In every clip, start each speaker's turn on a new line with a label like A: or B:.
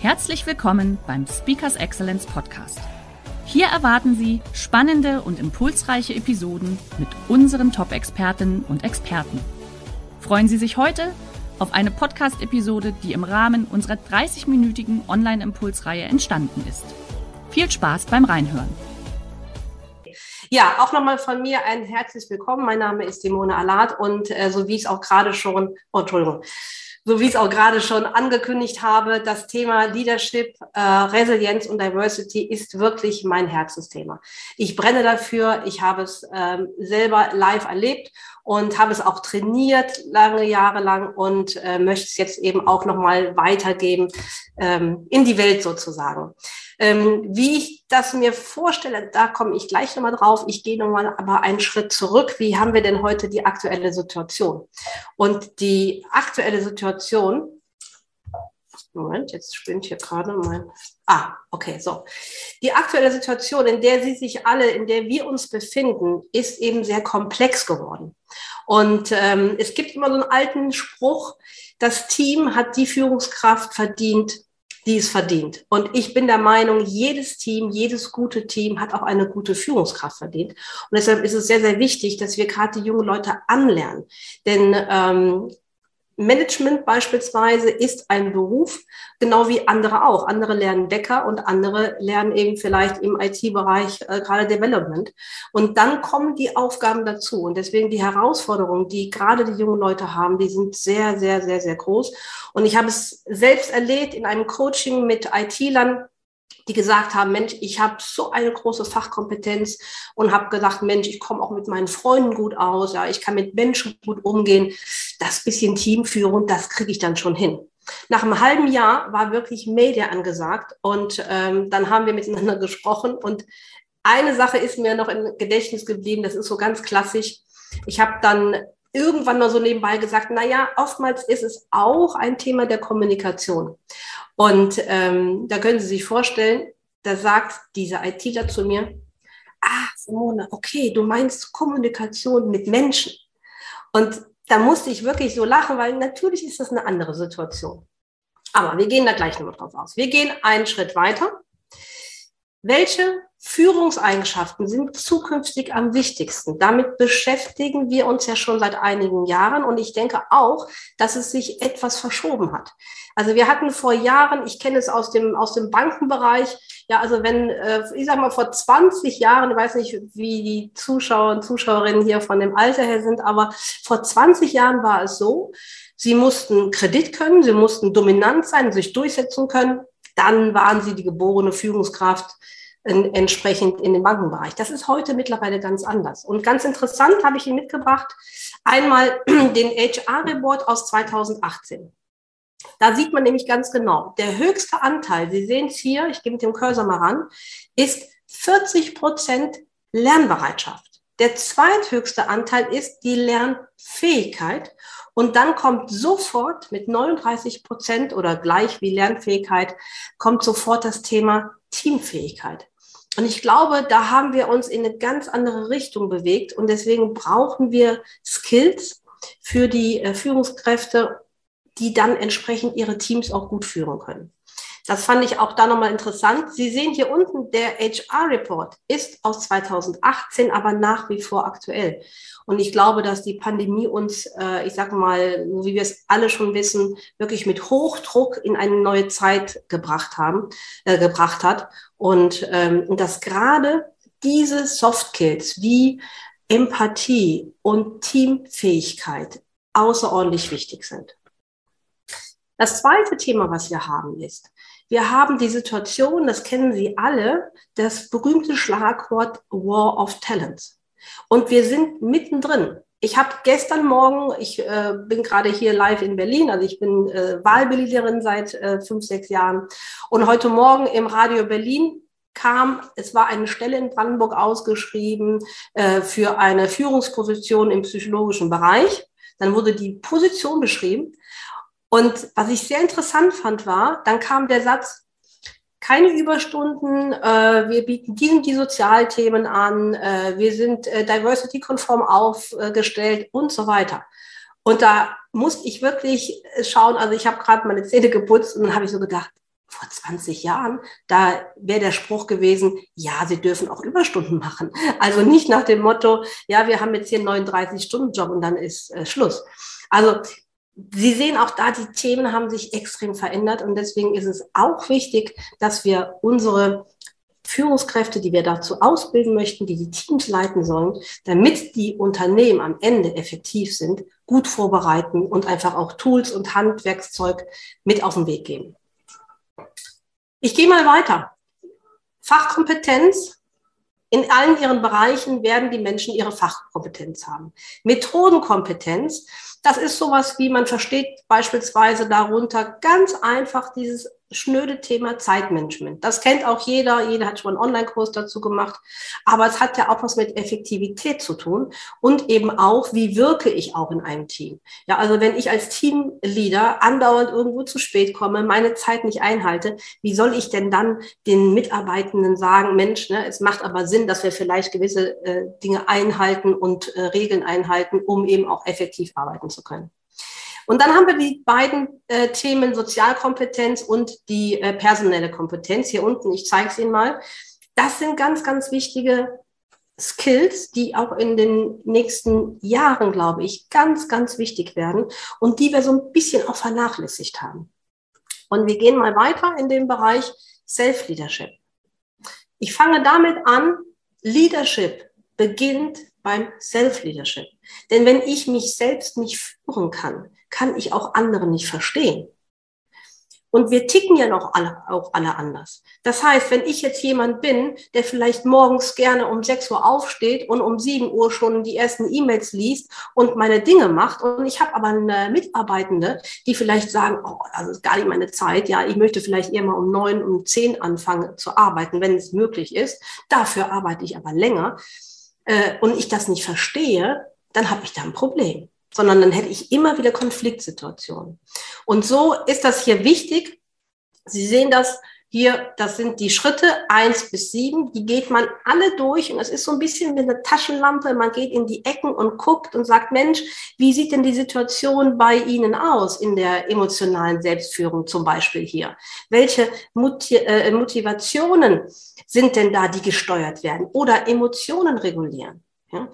A: Herzlich willkommen beim Speakers Excellence Podcast. Hier erwarten Sie spannende und impulsreiche Episoden mit unseren Top-Expertinnen und Experten. Freuen Sie sich heute auf eine Podcast-Episode, die im Rahmen unserer 30-minütigen Online-Impulsreihe entstanden ist. Viel Spaß beim Reinhören.
B: Ja, auch nochmal von mir ein herzliches Willkommen. Mein Name ist Simone Alat und äh, so wie ich es auch gerade schon, oh, Entschuldigung, so wie ich es auch gerade schon angekündigt habe, das Thema Leadership, äh, Resilienz und Diversity ist wirklich mein Herzensthema. Ich brenne dafür, ich habe es ähm, selber live erlebt und habe es auch trainiert lange Jahre lang und äh, möchte es jetzt eben auch nochmal weitergeben ähm, in die Welt sozusagen. Ähm, wie ich das mir vorstelle, da komme ich gleich nochmal drauf. Ich gehe nochmal aber einen Schritt zurück. Wie haben wir denn heute die aktuelle Situation? Und die aktuelle Situation, Moment, jetzt spinnt hier gerade mein. Ah, okay, so. Die aktuelle Situation, in der Sie sich alle, in der wir uns befinden, ist eben sehr komplex geworden. Und ähm, es gibt immer so einen alten Spruch, das Team hat die Führungskraft verdient, die es verdient. Und ich bin der Meinung, jedes Team, jedes gute Team hat auch eine gute Führungskraft verdient. Und deshalb ist es sehr, sehr wichtig, dass wir gerade die jungen Leute anlernen. Denn ähm, Management beispielsweise ist ein Beruf, genau wie andere auch. Andere lernen Bäcker und andere lernen eben vielleicht im IT-Bereich äh, gerade Development. Und dann kommen die Aufgaben dazu. Und deswegen die Herausforderungen, die gerade die jungen Leute haben, die sind sehr, sehr, sehr, sehr groß. Und ich habe es selbst erlebt in einem Coaching mit IT-Lern, die gesagt haben, Mensch, ich habe so eine große Fachkompetenz und habe gesagt, Mensch, ich komme auch mit meinen Freunden gut aus, ja, ich kann mit Menschen gut umgehen. Das bisschen Teamführung, das kriege ich dann schon hin. Nach einem halben Jahr war wirklich Media angesagt und ähm, dann haben wir miteinander gesprochen und eine Sache ist mir noch im Gedächtnis geblieben, das ist so ganz klassisch. Ich habe dann irgendwann mal so nebenbei gesagt, na ja, oftmals ist es auch ein Thema der Kommunikation. Und ähm, da können Sie sich vorstellen, da sagt dieser ITler zu mir, ah, Simone, okay, du meinst Kommunikation mit Menschen. Und da musste ich wirklich so lachen, weil natürlich ist das eine andere Situation. Aber wir gehen da gleich nochmal drauf aus. Wir gehen einen Schritt weiter. Welche Führungseigenschaften sind zukünftig am wichtigsten. Damit beschäftigen wir uns ja schon seit einigen Jahren und ich denke auch, dass es sich etwas verschoben hat. Also wir hatten vor Jahren, ich kenne es aus dem, aus dem Bankenbereich, ja, also wenn, äh, ich sag mal, vor 20 Jahren, ich weiß nicht, wie die Zuschauer und Zuschauerinnen hier von dem Alter her sind, aber vor 20 Jahren war es so, sie mussten Kredit können, sie mussten dominant sein, sich durchsetzen können, dann waren sie die geborene Führungskraft entsprechend in dem Bankenbereich. Das ist heute mittlerweile ganz anders. Und ganz interessant habe ich Ihnen mitgebracht, einmal den HR-Report aus 2018. Da sieht man nämlich ganz genau, der höchste Anteil, Sie sehen es hier, ich gehe mit dem Cursor mal ran, ist 40 Prozent Lernbereitschaft. Der zweithöchste Anteil ist die Lernfähigkeit. Und dann kommt sofort mit 39 Prozent oder gleich wie Lernfähigkeit, kommt sofort das Thema Teamfähigkeit. Und ich glaube, da haben wir uns in eine ganz andere Richtung bewegt. Und deswegen brauchen wir Skills für die äh, Führungskräfte, die dann entsprechend ihre Teams auch gut führen können. Das fand ich auch da nochmal interessant. Sie sehen hier unten, der HR-Report ist aus 2018, aber nach wie vor aktuell. Und ich glaube, dass die Pandemie uns, äh, ich sage mal, wie wir es alle schon wissen, wirklich mit Hochdruck in eine neue Zeit gebracht haben, äh, gebracht hat. Und ähm, dass gerade diese Soft Skills wie Empathie und Teamfähigkeit außerordentlich wichtig sind. Das zweite Thema, was wir haben, ist, wir haben die Situation, das kennen Sie alle, das berühmte Schlagwort War of Talents. Und wir sind mittendrin. ich habe gestern Morgen, ich äh, bin gerade hier live in Berlin, also ich bin äh, Wahlberlinerin seit äh, fünf, sechs Jahren. Und heute Morgen im Radio Berlin kam, es war eine Stelle in Brandenburg ausgeschrieben äh, für eine Führungsposition im psychologischen Bereich. Dann wurde die Position beschrieben. Und was ich sehr interessant fand, war, dann kam der Satz, keine Überstunden, äh, wir bieten diesen die Sozialthemen an, äh, wir sind äh, diversity-konform aufgestellt und so weiter. Und da musste ich wirklich schauen, also ich habe gerade meine Zähne geputzt und dann habe ich so gedacht, vor 20 Jahren, da wäre der Spruch gewesen, ja, Sie dürfen auch Überstunden machen. Also nicht nach dem Motto, ja, wir haben jetzt hier einen 39-Stunden-Job und dann ist äh, Schluss. Also Sie sehen auch da, die Themen haben sich extrem verändert und deswegen ist es auch wichtig, dass wir unsere Führungskräfte, die wir dazu ausbilden möchten, die die Teams leiten sollen, damit die Unternehmen am Ende effektiv sind, gut vorbereiten und einfach auch Tools und Handwerkszeug mit auf den Weg geben. Ich gehe mal weiter. Fachkompetenz. In allen ihren Bereichen werden die Menschen ihre Fachkompetenz haben. Methodenkompetenz das ist sowas wie, man versteht beispielsweise darunter ganz einfach dieses schnöde Thema Zeitmanagement. Das kennt auch jeder, jeder hat schon einen Online-Kurs dazu gemacht, aber es hat ja auch was mit Effektivität zu tun und eben auch, wie wirke ich auch in einem Team. Ja, also wenn ich als Teamleader andauernd irgendwo zu spät komme, meine Zeit nicht einhalte, wie soll ich denn dann den Mitarbeitenden sagen, Mensch, ne, es macht aber Sinn, dass wir vielleicht gewisse äh, Dinge einhalten und äh, Regeln einhalten, um eben auch effektiv arbeiten zu können. Und dann haben wir die beiden äh, Themen Sozialkompetenz und die äh, personelle Kompetenz. Hier unten, ich zeige es Ihnen mal. Das sind ganz, ganz wichtige Skills, die auch in den nächsten Jahren, glaube ich, ganz, ganz wichtig werden und die wir so ein bisschen auch vernachlässigt haben. Und wir gehen mal weiter in den Bereich Self-Leadership. Ich fange damit an, Leadership beginnt beim Self-Leadership. Denn wenn ich mich selbst nicht führen kann, kann ich auch andere nicht verstehen. Und wir ticken ja noch alle, auch alle anders. Das heißt, wenn ich jetzt jemand bin, der vielleicht morgens gerne um 6 Uhr aufsteht und um 7 Uhr schon die ersten E-Mails liest und meine Dinge macht und ich habe aber eine Mitarbeitende, die vielleicht sagen, oh, das ist gar nicht meine Zeit, ja, ich möchte vielleicht eher mal um 9, um 10 anfangen zu arbeiten, wenn es möglich ist. Dafür arbeite ich aber länger äh, und ich das nicht verstehe, dann habe ich da ein Problem sondern dann hätte ich immer wieder Konfliktsituationen. Und so ist das hier wichtig. Sie sehen das hier, das sind die Schritte eins bis sieben, die geht man alle durch und es ist so ein bisschen wie eine Taschenlampe. Man geht in die Ecken und guckt und sagt, Mensch, wie sieht denn die Situation bei Ihnen aus in der emotionalen Selbstführung zum Beispiel hier? Welche äh, Motivationen sind denn da, die gesteuert werden oder Emotionen regulieren? Ja?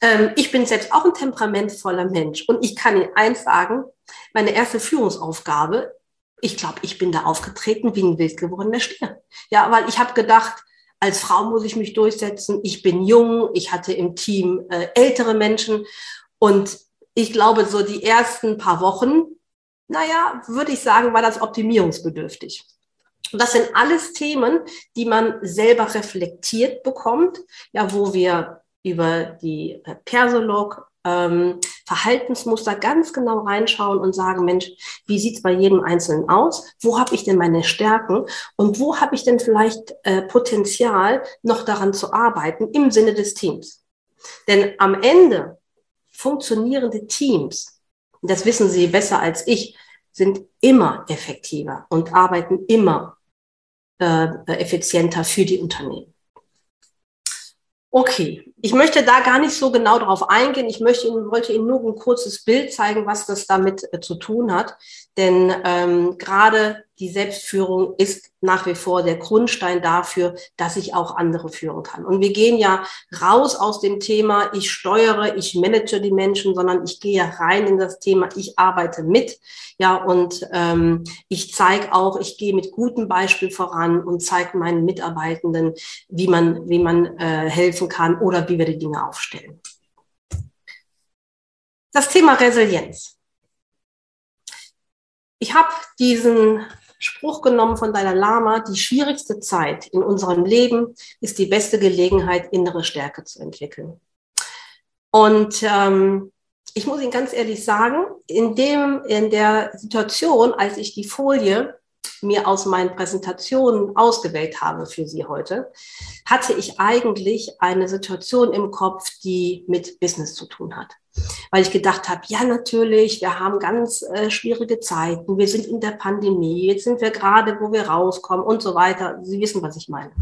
B: Ähm, ich bin selbst auch ein temperamentvoller Mensch und ich kann Ihnen eins sagen, meine erste Führungsaufgabe, ich glaube, ich bin da aufgetreten wie ein wild gewordener Stier. Ja, weil ich habe gedacht, als Frau muss ich mich durchsetzen. Ich bin jung, ich hatte im Team äh, ältere Menschen und ich glaube, so die ersten paar Wochen, naja, würde ich sagen, war das optimierungsbedürftig. Und das sind alles Themen, die man selber reflektiert bekommt, ja, wo wir über die äh, Persolog ähm, Verhaltensmuster ganz genau reinschauen und sagen, Mensch, wie sieht's bei jedem Einzelnen aus? Wo habe ich denn meine Stärken? Und wo habe ich denn vielleicht äh, Potenzial, noch daran zu arbeiten im Sinne des Teams? Denn am Ende funktionierende Teams, das wissen Sie besser als ich, sind immer effektiver und arbeiten immer äh, effizienter für die Unternehmen. Okay, ich möchte da gar nicht so genau darauf eingehen. Ich möchte Ihnen, wollte Ihnen nur ein kurzes Bild zeigen, was das damit äh, zu tun hat. Denn ähm, gerade die Selbstführung ist nach wie vor der Grundstein dafür, dass ich auch andere führen kann. Und wir gehen ja raus aus dem Thema, ich steuere, ich manage die Menschen, sondern ich gehe rein in das Thema, ich arbeite mit. Ja, und ähm, ich zeige auch, ich gehe mit gutem Beispiel voran und zeige meinen Mitarbeitenden, wie man, wie man äh, helfen kann oder wie wir die Dinge aufstellen. Das Thema Resilienz. Ich habe diesen Spruch genommen von Dalai Lama, die schwierigste Zeit in unserem Leben ist die beste Gelegenheit, innere Stärke zu entwickeln. Und ähm, ich muss Ihnen ganz ehrlich sagen, in, dem, in der Situation, als ich die Folie mir aus meinen Präsentationen ausgewählt habe für Sie heute, hatte ich eigentlich eine Situation im Kopf, die mit Business zu tun hat. Weil ich gedacht habe, ja natürlich, wir haben ganz äh, schwierige Zeiten, wir sind in der Pandemie, jetzt sind wir gerade, wo wir rauskommen und so weiter. Sie wissen, was ich meine.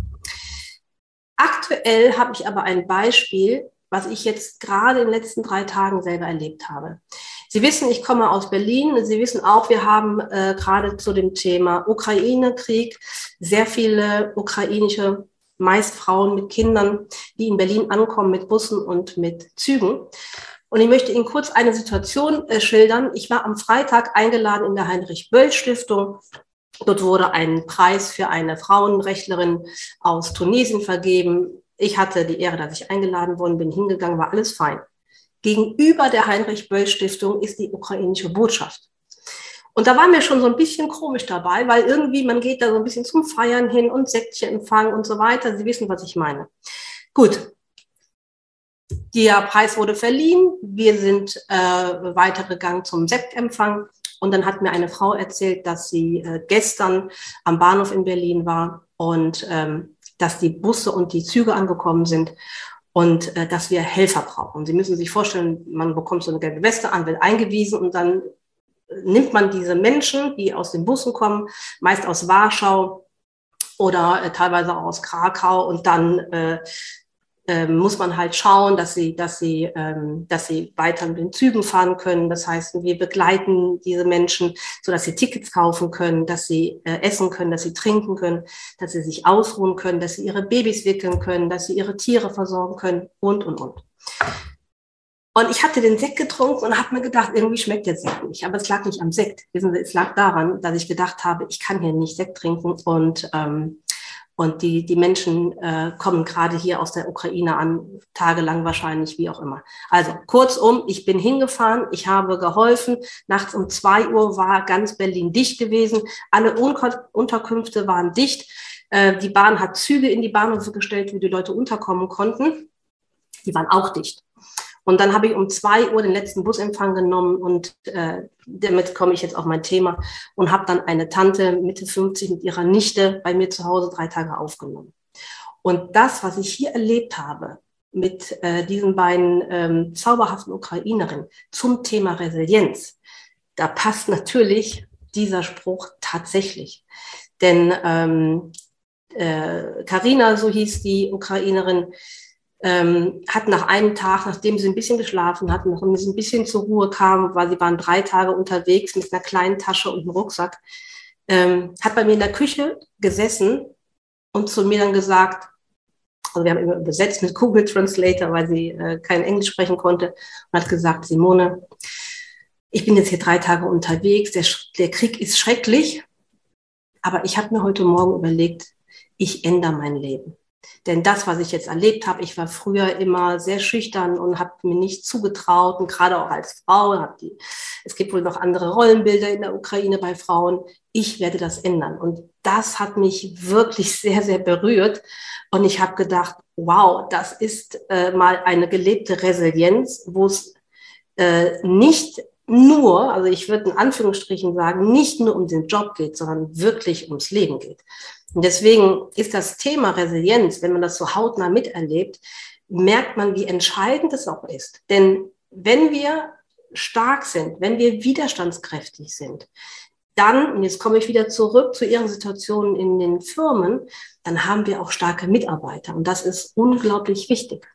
B: Aktuell habe ich aber ein Beispiel, was ich jetzt gerade in den letzten drei Tagen selber erlebt habe. Sie wissen, ich komme aus Berlin. Sie wissen auch, wir haben äh, gerade zu dem Thema Ukraine-Krieg sehr viele ukrainische, meist Frauen mit Kindern, die in Berlin ankommen mit Bussen und mit Zügen. Und ich möchte Ihnen kurz eine Situation äh, schildern. Ich war am Freitag eingeladen in der Heinrich-Böll-Stiftung. Dort wurde ein Preis für eine Frauenrechtlerin aus Tunesien vergeben. Ich hatte die Ehre, dass ich eingeladen worden bin, hingegangen, war alles fein. Gegenüber der Heinrich-Böll-Stiftung ist die ukrainische Botschaft. Und da war mir schon so ein bisschen komisch dabei, weil irgendwie man geht da so ein bisschen zum Feiern hin und Säckchen empfangen und so weiter. Sie wissen, was ich meine. Gut. Der Preis wurde verliehen. Wir sind äh, weitergegangen zum Sektempfang. Und dann hat mir eine Frau erzählt, dass sie äh, gestern am Bahnhof in Berlin war und ähm, dass die Busse und die Züge angekommen sind und äh, dass wir Helfer brauchen. Sie müssen sich vorstellen, man bekommt so eine gelbe Weste an, wird eingewiesen und dann äh, nimmt man diese Menschen, die aus den Bussen kommen, meist aus Warschau oder äh, teilweise auch aus Krakau und dann äh, ähm, muss man halt schauen, dass sie, dass sie, ähm, dass sie weiter mit den Zügen fahren können. Das heißt, wir begleiten diese Menschen, so dass sie Tickets kaufen können, dass sie äh, essen können, dass sie trinken können, dass sie sich ausruhen können, dass sie ihre Babys wickeln können, dass sie ihre Tiere versorgen können und und und. Und ich hatte den Sekt getrunken und habe mir gedacht, irgendwie schmeckt der Sekt nicht. Aber es lag nicht am Sekt. Wissen Sie, es lag daran, dass ich gedacht habe, ich kann hier nicht Sekt trinken und ähm, und die, die Menschen äh, kommen gerade hier aus der Ukraine an, tagelang wahrscheinlich, wie auch immer. Also kurzum, ich bin hingefahren, ich habe geholfen. Nachts um zwei Uhr war ganz Berlin dicht gewesen. Alle Unterkünfte waren dicht. Äh, die Bahn hat Züge in die Bahnhöfe gestellt, wo die Leute unterkommen konnten. Die waren auch dicht. Und dann habe ich um zwei Uhr den letzten Busempfang genommen und äh, damit komme ich jetzt auf mein Thema und habe dann eine Tante Mitte 50 mit ihrer Nichte bei mir zu Hause drei Tage aufgenommen. Und das, was ich hier erlebt habe mit äh, diesen beiden ähm, zauberhaften Ukrainerinnen zum Thema Resilienz, da passt natürlich dieser Spruch tatsächlich. Denn ähm, äh, Karina, so hieß die Ukrainerin, ähm, hat nach einem Tag, nachdem sie ein bisschen geschlafen hatten, nachdem sie ein bisschen zur Ruhe kam, weil sie waren drei Tage unterwegs mit einer kleinen Tasche und einem Rucksack, ähm, hat bei mir in der Küche gesessen und zu mir dann gesagt, also wir haben immer übersetzt mit Google Translator, weil sie äh, kein Englisch sprechen konnte, und hat gesagt, Simone, ich bin jetzt hier drei Tage unterwegs, der, der Krieg ist schrecklich, aber ich habe mir heute Morgen überlegt, ich ändere mein Leben. Denn das, was ich jetzt erlebt habe, ich war früher immer sehr schüchtern und habe mir nicht zugetraut und gerade auch als Frau, die, es gibt wohl noch andere Rollenbilder in der Ukraine bei Frauen. Ich werde das ändern. Und das hat mich wirklich sehr, sehr berührt. Und ich habe gedacht, wow, das ist äh, mal eine gelebte Resilienz, wo es äh, nicht nur, also ich würde in Anführungsstrichen sagen, nicht nur um den Job geht, sondern wirklich ums Leben geht. Und deswegen ist das Thema Resilienz, wenn man das so hautnah miterlebt, merkt man, wie entscheidend es auch ist. Denn wenn wir stark sind, wenn wir widerstandskräftig sind, dann, und jetzt komme ich wieder zurück zu Ihren Situationen in den Firmen, dann haben wir auch starke Mitarbeiter. Und das ist unglaublich wichtig.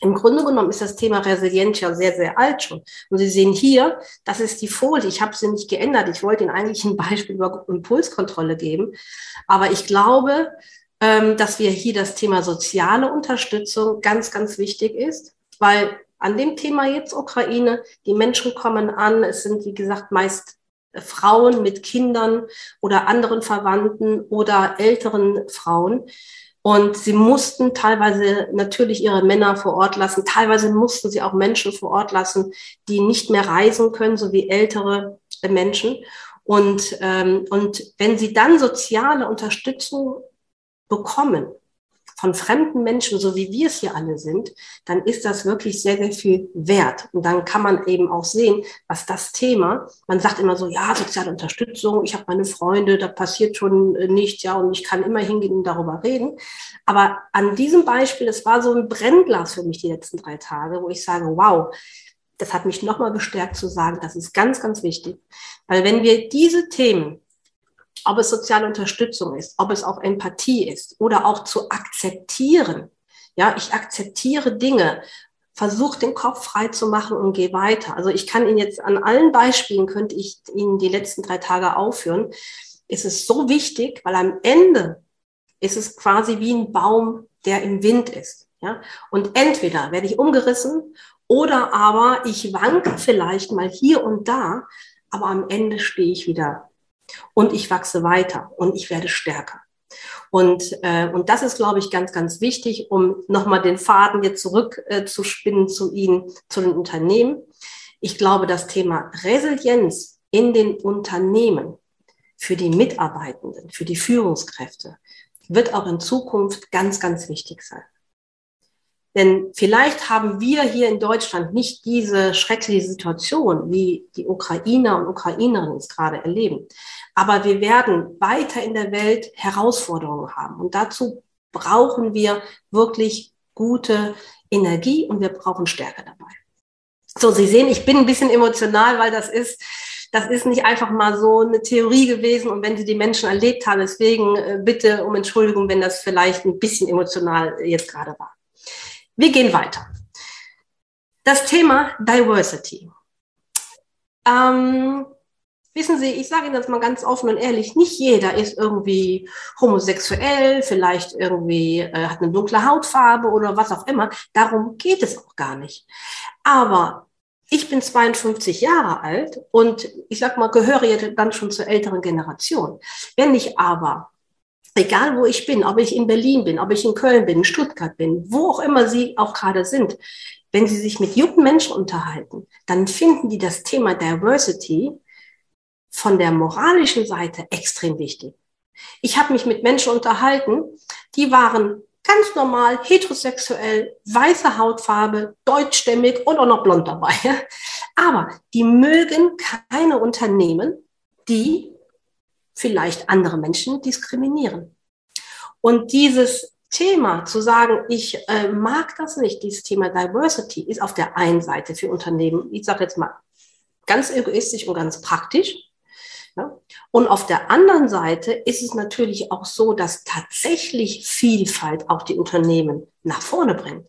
B: Im Grunde genommen ist das Thema Resilienz ja sehr, sehr alt schon. Und Sie sehen hier, das ist die Folie. Ich habe sie nicht geändert. Ich wollte Ihnen eigentlich ein Beispiel über Impulskontrolle geben. Aber ich glaube, ähm, dass wir hier das Thema soziale Unterstützung ganz, ganz wichtig ist, weil an dem Thema jetzt Ukraine, die Menschen kommen an. Es sind, wie gesagt, meist Frauen mit Kindern oder anderen Verwandten oder älteren Frauen. Und sie mussten teilweise natürlich ihre Männer vor Ort lassen. Teilweise mussten sie auch Menschen vor Ort lassen, die nicht mehr reisen können, so wie ältere Menschen. Und, ähm, und wenn sie dann soziale Unterstützung bekommen, von fremden Menschen, so wie wir es hier alle sind, dann ist das wirklich sehr, sehr viel wert. Und dann kann man eben auch sehen, was das Thema, man sagt immer so, ja, soziale Unterstützung, ich habe meine Freunde, da passiert schon äh, nichts, ja, und ich kann immer hingehen und darüber reden. Aber an diesem Beispiel, es war so ein Brennglas für mich die letzten drei Tage, wo ich sage, wow, das hat mich nochmal bestärkt zu sagen, das ist ganz, ganz wichtig. Weil wenn wir diese Themen ob es soziale Unterstützung ist, ob es auch Empathie ist oder auch zu akzeptieren. Ja, ich akzeptiere Dinge, versuche den Kopf frei zu machen und gehe weiter. Also ich kann Ihnen jetzt an allen Beispielen, könnte ich Ihnen die letzten drei Tage aufführen. Es ist so wichtig, weil am Ende ist es quasi wie ein Baum, der im Wind ist. Ja? Und entweder werde ich umgerissen oder aber ich wanke vielleicht mal hier und da, aber am Ende stehe ich wieder und ich wachse weiter und ich werde stärker. Und, äh, und das ist, glaube ich, ganz, ganz wichtig, um nochmal den Faden jetzt zurück äh, zu spinnen zu Ihnen, zu den Unternehmen. Ich glaube, das Thema Resilienz in den Unternehmen für die Mitarbeitenden, für die Führungskräfte wird auch in Zukunft ganz, ganz wichtig sein. Denn vielleicht haben wir hier in Deutschland nicht diese schreckliche Situation, wie die Ukrainer und Ukrainerinnen es gerade erleben. Aber wir werden weiter in der Welt Herausforderungen haben. Und dazu brauchen wir wirklich gute Energie und wir brauchen Stärke dabei. So, Sie sehen, ich bin ein bisschen emotional, weil das ist, das ist nicht einfach mal so eine Theorie gewesen und wenn Sie die Menschen erlebt haben, deswegen äh, bitte um Entschuldigung, wenn das vielleicht ein bisschen emotional jetzt gerade war. Wir gehen weiter. Das Thema Diversity. Ähm, wissen Sie, ich sage Ihnen das mal ganz offen und ehrlich, nicht jeder ist irgendwie homosexuell, vielleicht irgendwie äh, hat eine dunkle Hautfarbe oder was auch immer. Darum geht es auch gar nicht. Aber ich bin 52 Jahre alt und ich sag mal, gehöre ja dann schon zur älteren Generation. Wenn ich aber egal wo ich bin, ob ich in Berlin bin, ob ich in Köln bin, in Stuttgart bin, wo auch immer Sie auch gerade sind, wenn Sie sich mit jungen Menschen unterhalten, dann finden die das Thema Diversity von der moralischen Seite extrem wichtig. Ich habe mich mit Menschen unterhalten, die waren ganz normal, heterosexuell, weiße Hautfarbe, deutschstämmig und auch noch blond dabei. Aber die mögen keine Unternehmen, die vielleicht andere Menschen diskriminieren. Und dieses Thema zu sagen, ich äh, mag das nicht, dieses Thema Diversity ist auf der einen Seite für Unternehmen, ich sage jetzt mal ganz egoistisch und ganz praktisch. Ja? Und auf der anderen Seite ist es natürlich auch so, dass tatsächlich Vielfalt auch die Unternehmen nach vorne bringt.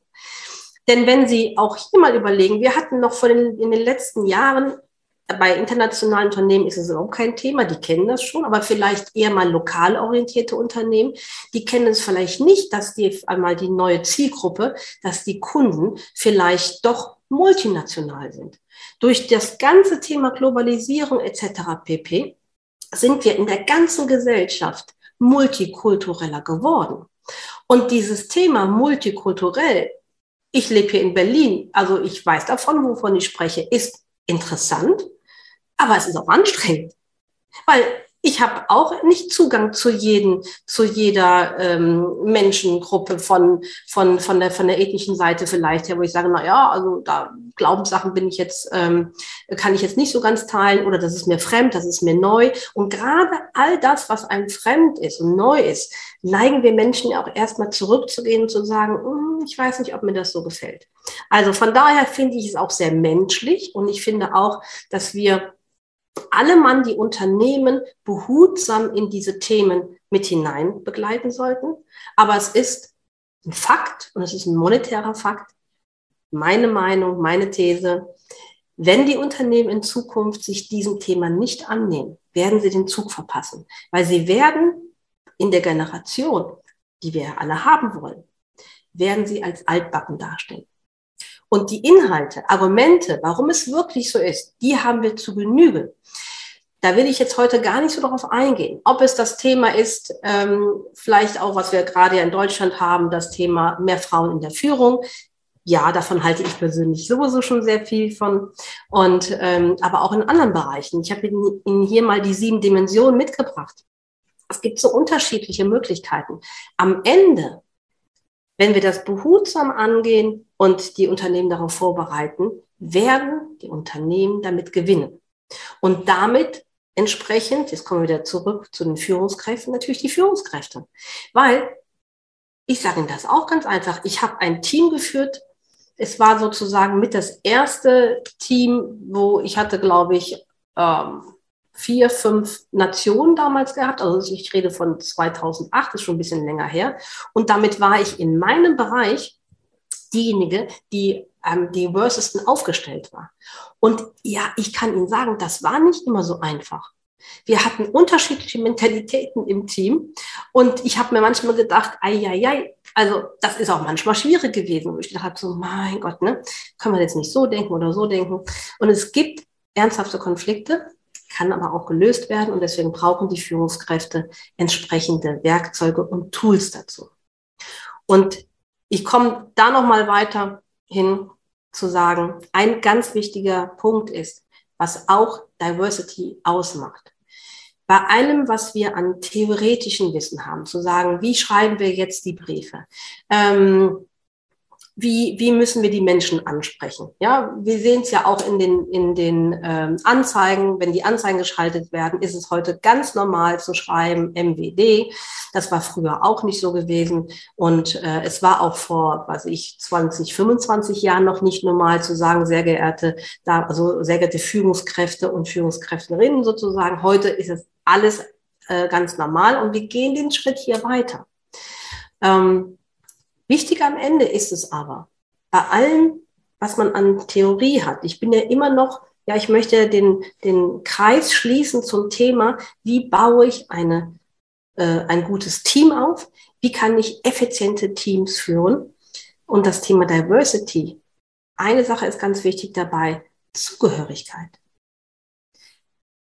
B: Denn wenn Sie auch hier mal überlegen, wir hatten noch vor den, in den letzten Jahren bei internationalen Unternehmen ist es überhaupt kein Thema, die kennen das schon, aber vielleicht eher mal lokal orientierte Unternehmen, die kennen es vielleicht nicht, dass die einmal die neue Zielgruppe, dass die Kunden vielleicht doch multinational sind. Durch das ganze Thema Globalisierung etc. pp sind wir in der ganzen Gesellschaft multikultureller geworden. Und dieses Thema multikulturell, ich lebe hier in Berlin, also ich weiß davon, wovon ich spreche, ist interessant, aber es ist auch anstrengend, weil ich habe auch nicht Zugang zu jedem, zu jeder ähm, Menschengruppe von, von, von, der, von der ethnischen Seite vielleicht her, wo ich sage, na ja, also da Glaubenssachen bin ich jetzt, ähm, kann ich jetzt nicht so ganz teilen oder das ist mir fremd, das ist mir neu. Und gerade all das, was einem fremd ist und neu ist, neigen wir Menschen ja auch erstmal zurückzugehen und zu sagen, hm, ich weiß nicht, ob mir das so gefällt. Also von daher finde ich es auch sehr menschlich und ich finde auch, dass wir alle Mann die Unternehmen behutsam in diese Themen mit hinein begleiten sollten. Aber es ist ein Fakt und es ist ein monetärer Fakt. Meine Meinung, meine These. Wenn die Unternehmen in Zukunft sich diesem Thema nicht annehmen, werden sie den Zug verpassen, weil sie werden in der Generation, die wir alle haben wollen, werden sie als altbacken darstellen. Und die Inhalte, Argumente, warum es wirklich so ist, die haben wir zu Genüge. Da will ich jetzt heute gar nicht so darauf eingehen. Ob es das Thema ist, ähm, vielleicht auch, was wir gerade in Deutschland haben, das Thema mehr Frauen in der Führung. Ja, davon halte ich persönlich sowieso schon sehr viel von. Und ähm, aber auch in anderen Bereichen. Ich habe Ihnen hier mal die sieben Dimensionen mitgebracht. Es gibt so unterschiedliche Möglichkeiten. Am Ende Wenn wir das behutsam angehen und die Unternehmen darauf vorbereiten, werden die Unternehmen damit gewinnen. Und damit entsprechend, jetzt kommen wir wieder zurück zu den Führungskräften, natürlich die Führungskräfte. Weil, ich sage Ihnen das auch ganz einfach, ich habe ein Team geführt, es war sozusagen mit das erste Team, wo ich hatte, glaube ich, ähm, vier, fünf Nationen damals gehabt. Also ich rede von 2008, ist schon ein bisschen länger her. Und damit war ich in meinem Bereich diejenige, die am diversesten aufgestellt war. Und ja, ich kann Ihnen sagen, das war nicht immer so einfach. Wir hatten unterschiedliche Mentalitäten im Team und ich habe mir manchmal gedacht, ei, ei, ei, also das ist auch manchmal schwierig gewesen, wo ich gedacht habe, so mein Gott, ne, kann man jetzt nicht so denken oder so denken. Und es gibt ernsthafte Konflikte, kann aber auch gelöst werden und deswegen brauchen die Führungskräfte entsprechende Werkzeuge und Tools dazu. Und ich komme da noch mal weiter hin zu sagen, ein ganz wichtiger Punkt ist, was auch Diversity ausmacht. Bei allem, was wir an theoretischen Wissen haben, zu sagen, wie schreiben wir jetzt die Briefe? Ähm, wie, wie müssen wir die Menschen ansprechen? Ja, wir sehen es ja auch in den, in den ähm, Anzeigen. Wenn die Anzeigen geschaltet werden, ist es heute ganz normal zu schreiben MWD. Das war früher auch nicht so gewesen. Und äh, es war auch vor, was ich, 20, 25 Jahren noch nicht normal zu sagen, sehr geehrte, da, also sehr geehrte Führungskräfte und Führungskräfterinnen sozusagen. Heute ist es alles äh, ganz normal und wir gehen den Schritt hier weiter. Ähm, Wichtig am Ende ist es aber, bei allem, was man an Theorie hat, ich bin ja immer noch, ja, ich möchte den, den Kreis schließen zum Thema, wie baue ich eine, äh, ein gutes Team auf, wie kann ich effiziente Teams führen und das Thema Diversity. Eine Sache ist ganz wichtig dabei, Zugehörigkeit.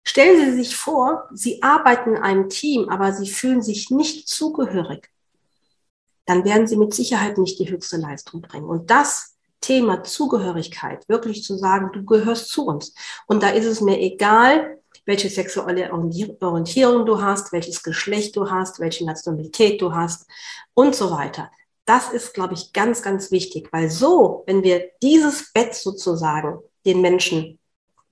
B: Stellen Sie sich vor, Sie arbeiten in einem Team, aber Sie fühlen sich nicht zugehörig dann werden sie mit Sicherheit nicht die höchste Leistung bringen. Und das Thema Zugehörigkeit, wirklich zu sagen, du gehörst zu uns. Und da ist es mir egal, welche sexuelle Orientierung du hast, welches Geschlecht du hast, welche Nationalität du hast und so weiter. Das ist, glaube ich, ganz, ganz wichtig, weil so, wenn wir dieses Bett sozusagen den Menschen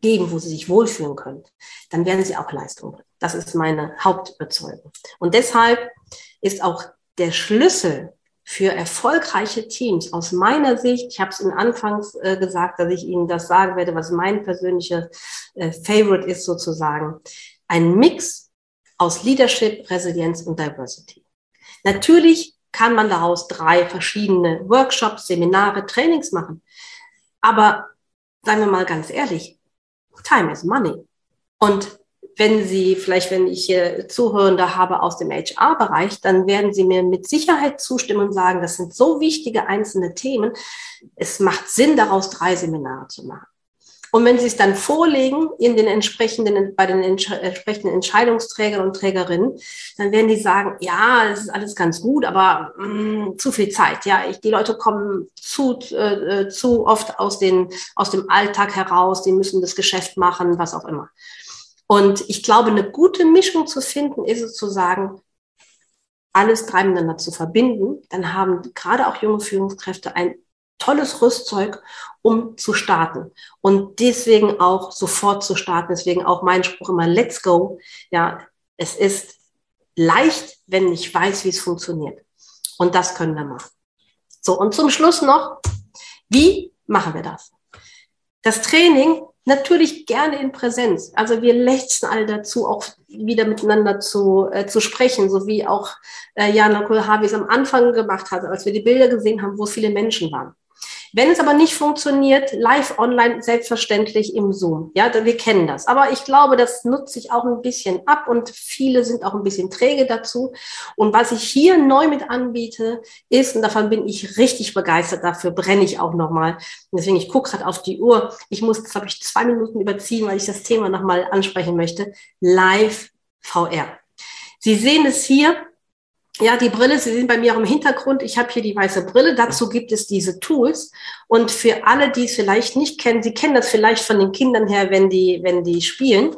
B: geben, wo sie sich wohlfühlen können, dann werden sie auch Leistung bringen. Das ist meine Hauptüberzeugung. Und deshalb ist auch der Schlüssel für erfolgreiche Teams aus meiner Sicht, ich habe es in Anfangs äh, gesagt, dass ich Ihnen das sagen werde, was mein persönlicher äh, Favorite ist sozusagen, ein Mix aus Leadership, Resilienz und Diversity. Natürlich kann man daraus drei verschiedene Workshops, Seminare, Trainings machen. Aber sagen wir mal ganz ehrlich, Time is Money. Und wenn Sie, vielleicht wenn ich hier Zuhörende habe aus dem HR-Bereich, dann werden Sie mir mit Sicherheit zustimmen und sagen, das sind so wichtige einzelne Themen. Es macht Sinn, daraus drei Seminare zu machen. Und wenn Sie es dann vorlegen in den entsprechenden, bei den entsprechenden Entscheidungsträgern und Trägerinnen, dann werden die sagen, ja, es ist alles ganz gut, aber mh, mm, zu viel Zeit. Ja, ich, die Leute kommen zu, äh, zu oft aus, den, aus dem Alltag heraus, die müssen das Geschäft machen, was auch immer. Und ich glaube, eine gute Mischung zu finden, ist es zu sagen, alles drei miteinander zu verbinden. Dann haben gerade auch junge Führungskräfte ein tolles Rüstzeug, um zu starten. Und deswegen auch sofort zu starten. Deswegen auch mein Spruch immer, let's go. Ja, es ist leicht, wenn ich weiß, wie es funktioniert. Und das können wir machen. So, und zum Schluss noch, wie machen wir das? Das Training Natürlich gerne in Präsenz. Also wir lechzen alle dazu, auch wieder miteinander zu, äh, zu sprechen, so wie auch äh, Jana Kohlhavi es am Anfang gemacht hat, als wir die Bilder gesehen haben, wo viele Menschen waren. Wenn es aber nicht funktioniert, live online selbstverständlich im Zoom. Ja, wir kennen das. Aber ich glaube, das nutze ich auch ein bisschen ab und viele sind auch ein bisschen träge dazu. Und was ich hier neu mit anbiete, ist, und davon bin ich richtig begeistert, dafür brenne ich auch nochmal. Deswegen, ich gucke gerade auf die Uhr. Ich muss, glaube ich, zwei Minuten überziehen, weil ich das Thema nochmal ansprechen möchte. Live VR. Sie sehen es hier. Ja, die Brille, Sie sehen bei mir auch im Hintergrund, ich habe hier die weiße Brille, dazu gibt es diese Tools. Und für alle, die es vielleicht nicht kennen, Sie kennen das vielleicht von den Kindern her, wenn die, wenn die spielen.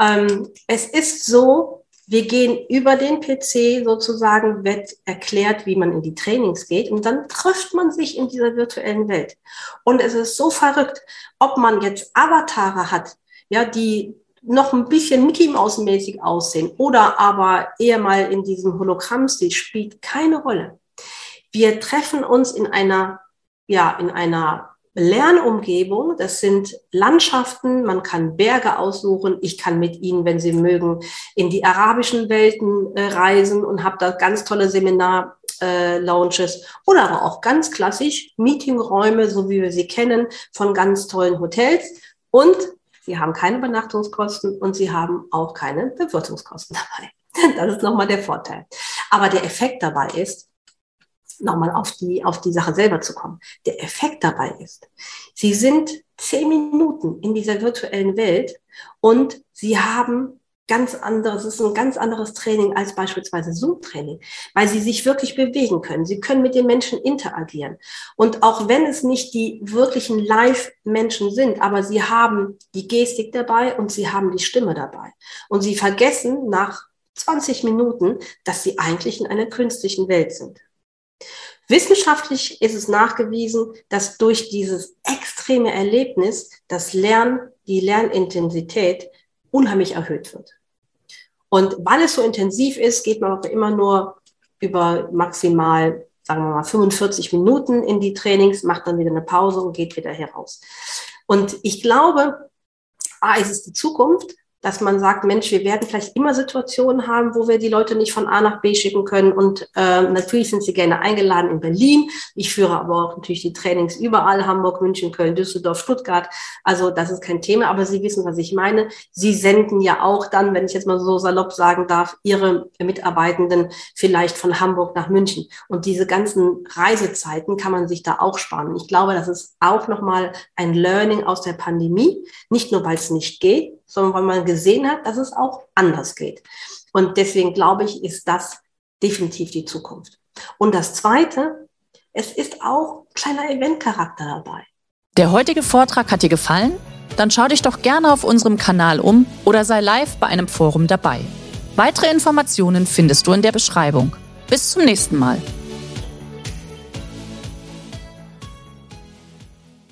B: Ähm, es ist so, Wir gehen über den PC sozusagen, wird erklärt, wie man in die Trainings geht und dann trifft man sich in dieser virtuellen Welt. Und es ist so verrückt, ob man jetzt Avatare hat, ja, die noch ein bisschen Mickey Mouse mäßig aussehen oder aber eher mal in diesem Hologramm-Stil spielt keine Rolle. Wir treffen uns in einer, ja, in einer Lernumgebung. Das sind Landschaften. Man kann Berge aussuchen. Ich kann mit Ihnen, wenn Sie mögen, in die arabischen Welten äh, reisen und habe da ganz tolle Seminar äh, Lounges oder aber auch ganz klassisch Meetingräume, so wie wir sie kennen, von ganz tollen Hotels. Und Sie haben keine Übernachtungskosten und Sie haben auch keine Bewirtungskosten dabei. Das ist nochmal der Vorteil. Aber der Effekt dabei ist, nochmal auf die, auf die Sache selber zu kommen. Der Effekt dabei ist, Sie sind zehn Minuten in dieser virtuellen Welt und Sie haben ganz anderes, es ist ein ganz anderes Training als beispielsweise Zoom-Training, weil sie sich wirklich bewegen können. Sie können mit den Menschen interagieren. Und auch wenn es nicht die wirklichen Live-Menschen sind, aber sie haben die Gestik dabei und sie haben die Stimme dabei. Und sie vergessen nach 20 Minuten, dass sie eigentlich in einer künstlichen Welt sind. Wissenschaftlich ist es nachgewiesen, dass durch dieses extreme Erlebnis das Lernen, die Lernintensität unheimlich erhöht wird. Und weil es so intensiv ist, geht man auch immer nur über maximal, sagen wir mal, 45 Minuten in die Trainings, macht dann wieder eine Pause und geht wieder heraus. Und ich glaube, A, ist es die Zukunft, dass man sagt, Mensch, wir werden vielleicht immer Situationen haben, wo wir die Leute nicht von A nach B schicken können. Und äh, natürlich sind sie gerne eingeladen in Berlin. Ich führe aber auch natürlich die Trainings überall, Hamburg, München, Köln, Düsseldorf, Stuttgart. Also das ist kein Thema, aber Sie wissen, was ich meine. Sie senden ja auch dann, wenn ich jetzt mal so salopp sagen darf, Ihre Mitarbeitenden vielleicht von Hamburg nach München. Und diese ganzen Reisezeiten kann man sich da auch sparen. Ich glaube, das ist auch nochmal ein Learning aus der Pandemie. Nicht nur, weil es nicht geht, sondern weil man gesehen hat, dass es auch anders geht. Und deswegen glaube ich, ist das definitiv die Zukunft. Und das Zweite, es ist auch kleiner Eventcharakter dabei.
A: Der heutige Vortrag hat dir gefallen? Dann schau dich doch gerne auf unserem Kanal um oder sei live bei einem Forum dabei. Weitere Informationen findest du in der Beschreibung. Bis zum nächsten Mal.